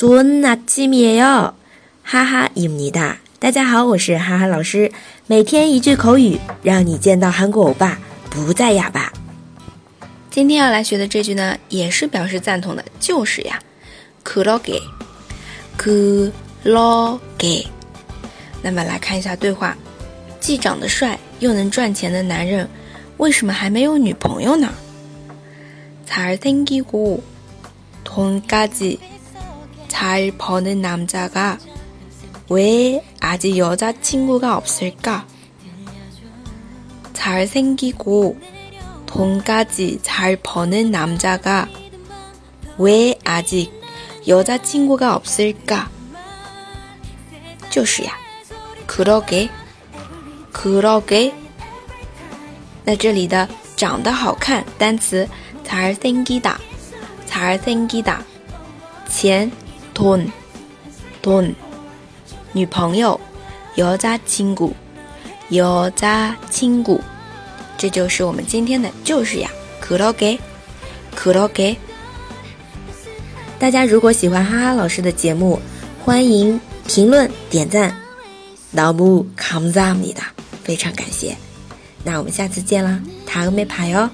좋은아침이에요，哈哈입니다。大家好，我是哈哈老师，每天一句口语，让你见到韩国欧巴不再哑巴。今天要来学的这句呢，也是表示赞同的，就是呀，그러 게， 그러 게。 那么来看一下对话，既长得帅又能赚钱的男人，为什么还没有女朋友呢？잘생기고돈까지 잘버는남자가왜아직여자친구가없을까잘생기고돈까지잘버는남자가왜아직여자친구가없을까就是呀，그러 게， 그러 게。 那这里的长得好看单词잘생기 다， 잘생기 다， 钱 돈 돈， 女朋友여자친 구， 여자친 구。 这就是我们今天的就是呀，그러 게， 그러 게。 大家如果喜欢哈哈老师的节目，欢迎评论点赞，너무감사합니 다， 非常感谢。那我们下次见啦，다음에봐요